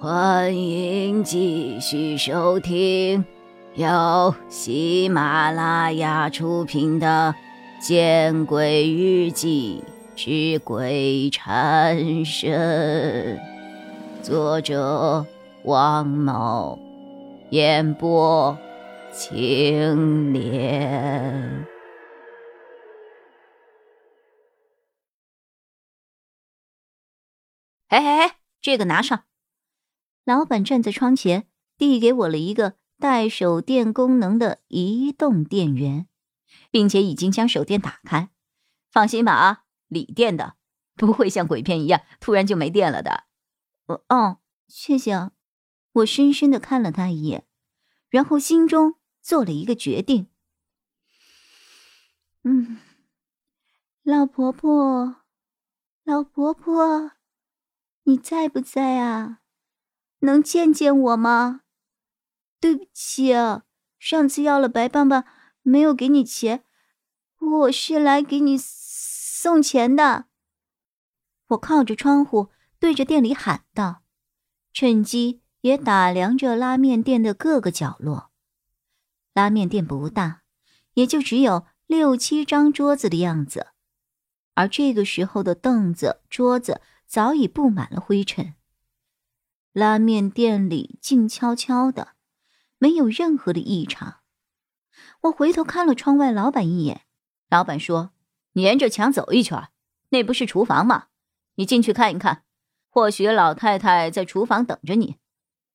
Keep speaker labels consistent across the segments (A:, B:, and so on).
A: 欢迎继续收听由喜马拉雅出品的《见鬼日记之鬼缠身》，作者王某，演播青莲。
B: 哎哎哎，这个拿上。老板站在窗前，递给我了一个带手电功能的移动电源，并且已经将手电打开。放心吧啊，锂电的，不会像鬼片一样突然就没电了的。哦哦，谢谢啊。我深深的看了他一眼，然后心中做了一个决定。嗯，老婆婆，老婆婆，你在不在啊？能见见我吗？对不起，啊上次要了白棒棒，没有给你钱，我是来给你送钱的。我靠着窗户对着店里喊道，趁机也打量着拉面店的各个角落。拉面店不大，也就只有六七张桌子的样子，而这个时候的凳子、桌子早已布满了灰尘。拉面店里静悄悄的，没有任何的异常。我回头看了窗外老板一眼，老板说：“你沿着墙走一圈，那不是厨房吗？你进去看一看，或许老太太在厨房等着你。”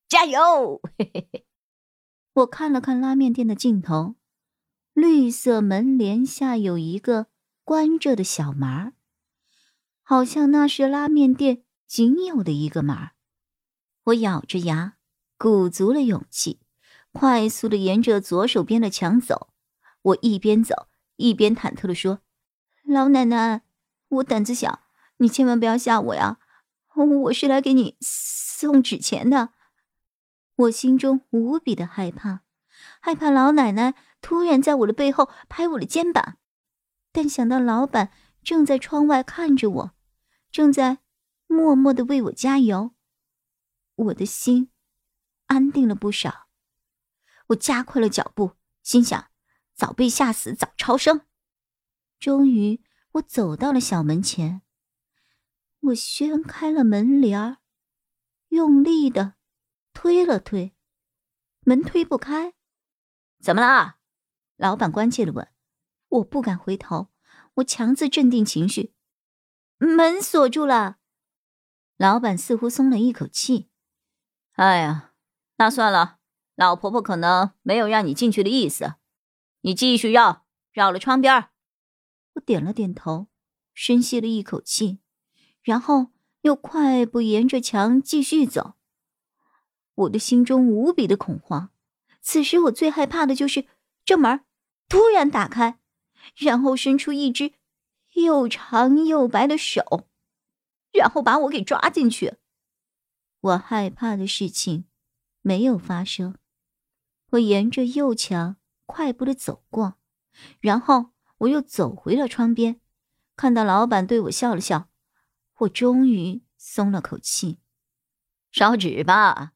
B: 加油！嘿嘿嘿。我看了看拉面店的尽头，绿色门帘下有一个关着的小门好像那是拉面店仅有的一个门我咬着牙，鼓足了勇气，快速的沿着左手边的墙走。我一边走一边忐忑的说：“老奶奶，我胆子小，你千万不要吓我呀！我是来给你送纸钱的。”我心中无比的害怕，害怕老奶奶突然在我的背后拍我的肩膀，但想到老板正在窗外看着我，正在默默的为我加油。我的心安定了不少，我加快了脚步，心想：早被吓死，早超生。终于，我走到了小门前，我掀开了门帘儿，用力的推了推，门推不开。怎么了？老板关切的问。我不敢回头，我强自镇定情绪。门锁住了。老板似乎松了一口气。哎呀，那算了，老婆婆可能没有让你进去的意思，你继续绕，绕了窗边。我点了点头，深吸了一口气，然后又快步沿着墙继续走。我的心中无比的恐慌，此时我最害怕的就是这门突然打开，然后伸出一只又长又白的手，然后把我给抓进去。我害怕的事情没有发生，我沿着右墙快步的走过，然后我又走回了窗边，看到老板对我笑了笑，我终于松了口气。烧纸吧，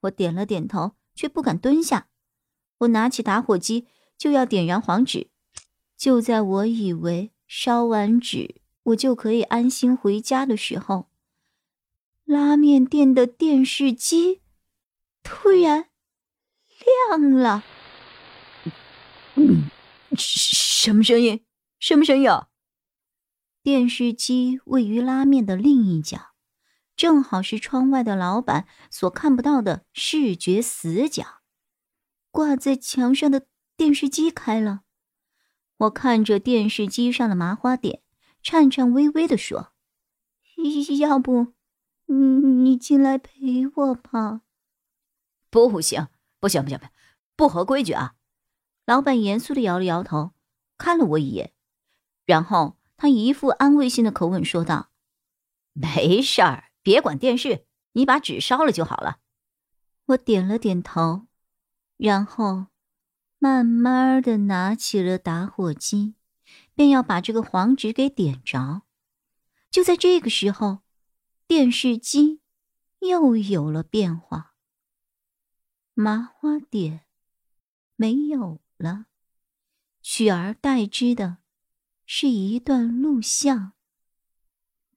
B: 我点了点头，却不敢蹲下。我拿起打火机就要点燃黄纸，就在我以为烧完纸我就可以安心回家的时候。拉面店的电视机突然亮了，嗯
A: 什么声音？什么声音？
B: 电视机位于拉面的另一角，正好是窗外的老板所看不到的视觉死角。挂在墙上的电视机开了，我看着电视机上的麻花点，颤颤巍巍的说：“要不……”你你进来陪我吧。
A: 不行，不行，不行，不行，不合规矩啊！
B: 老板严肃的摇了摇头，看了我一眼，然后他一副安慰性的口吻说道：“
A: 没事儿，别管电视，你把纸烧了就好了。”
B: 我点了点头，然后慢慢的拿起了打火机，便要把这个黄纸给点着。就在这个时候。电视机又有了变化。麻花店没有了，取而代之的是一段录像。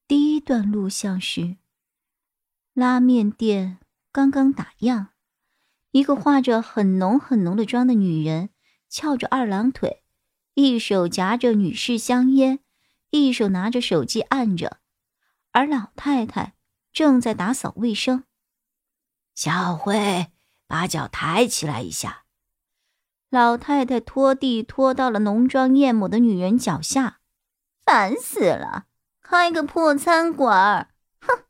B: 第一段录像是拉面店刚刚打烊，一个化着很浓很浓的妆的女人翘着二郎腿，一手夹着女士香烟，一手拿着手机按着，而老太太正在打扫卫生。
A: 小慧，把脚抬起来一下。
B: 老太太拖地拖到了浓妆艳抹的女人脚下，烦死了。开个破餐馆，哼！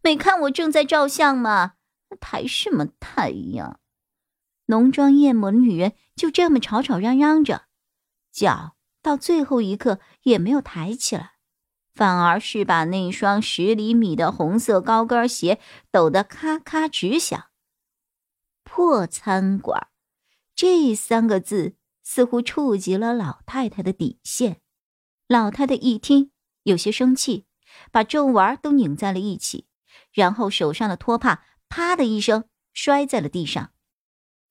B: 没看我正在照相吗？抬什么抬呀？浓妆艳抹的女人就这么吵吵嚷嚷着，脚到最后一刻也没有抬起来，反而是把那双十厘米的红色高跟鞋抖得咔咔直响。破餐馆，这三个字似乎触及了老太太的底线。老太太一听。有些生气，把皱纹都拧在了一起，然后手上的拖帕啪的一声摔在了地上。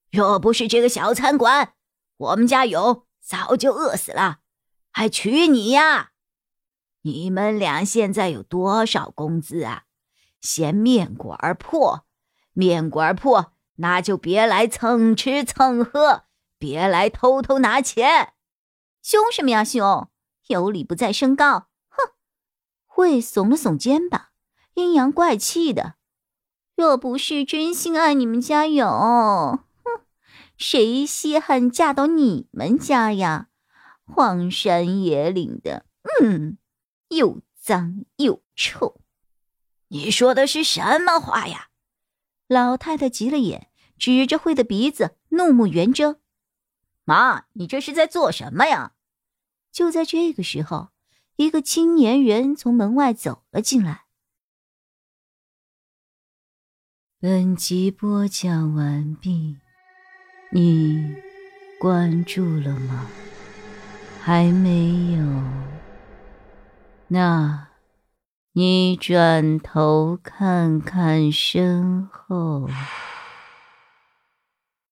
A: 若不是这个小餐馆，我们家勇早就饿死了，还娶你呀？你们俩现在有多少工资啊？嫌面馆破，面馆破，那就别来蹭吃蹭喝，别来偷偷拿钱。
B: 凶什么呀凶？有理不在声高。哼会耸了耸肩膀，阴阳怪气的。若不是真心爱你们家勇，哼，谁稀罕嫁到你们家呀？荒山野岭的，嗯，又脏又臭。
A: 你说的是什么话呀？
B: 老太太急了眼，指着慧的鼻子，怒目圆睁。
A: 妈，你这是在做什么呀？
B: 就在这个时候。一个青年人从门外走了进来。本集播讲完毕，你关注了吗？还没有？那，你转头看看身后。